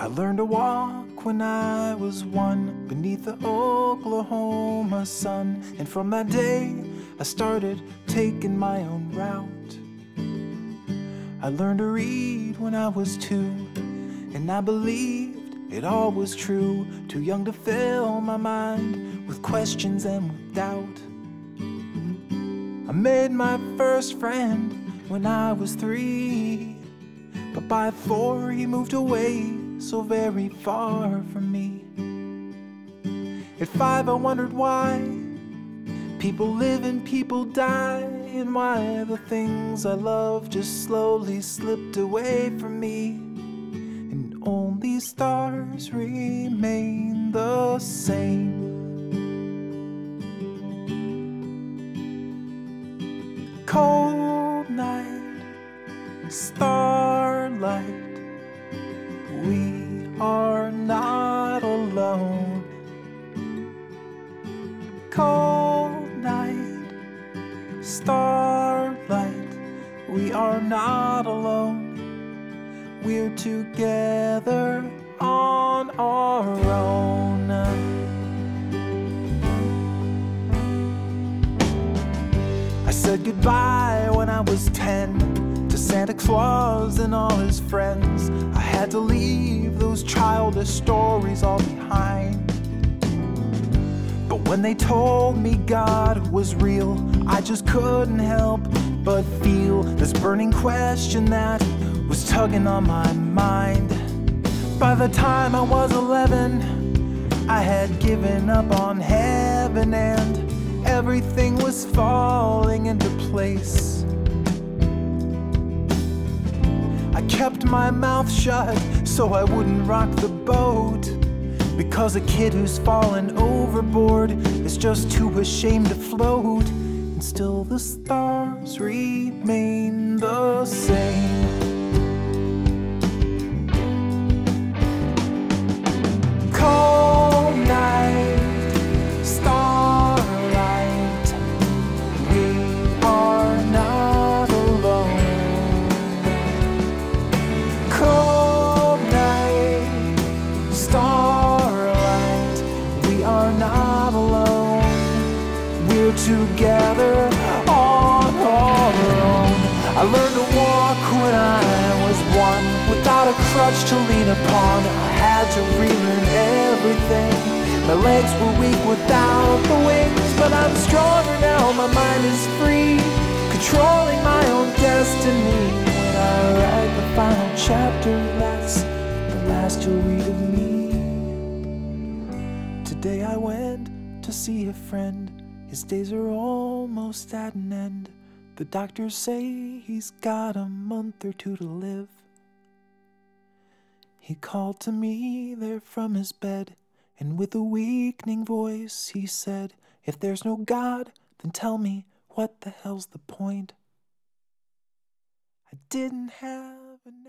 I learned to walk when I was one beneath the Oklahoma sun. And from that day, I started taking my own route. I learned to read when I was two, and I believed it all was true. Too young to fill my mind with questions and with doubt. I made my first friend when I was three, but by four he moved away so very far from me. At five, I wondered why people live and people die, and why the things I love just slowly slipped away from me. And only stars remain the same. Cold night, starlight Cold night, starlight, we are not alone. We're together on our own. I said goodbye when I was ten to Santa Claus and all his friends. I had to leave those childish stories all behind. When they told me God was real, I just couldn't help but feel this burning question that was tugging on my mind. By the time I was 11, I had given up on heaven and everything was falling into place. I kept my mouth shut so I wouldn't rock the boat. Because a kid who's fallen overboard is just too ashamed to float. And still the stars remain together on our own. I learned to walk when I was one, without a crutch to lean upon. I had to relearn everything. My legs were weak without the wings, but I'm stronger now. My mind is free, controlling my own destiny. When I write the final chapter, that's the last you'll read of me. Today I went to see a friend. His days are almost at an end. The doctors say he's got a month or two to live. He called to me there from his bed, and with a weakening voice he said, If there's no God, then tell me what the hell's the point? I didn't have an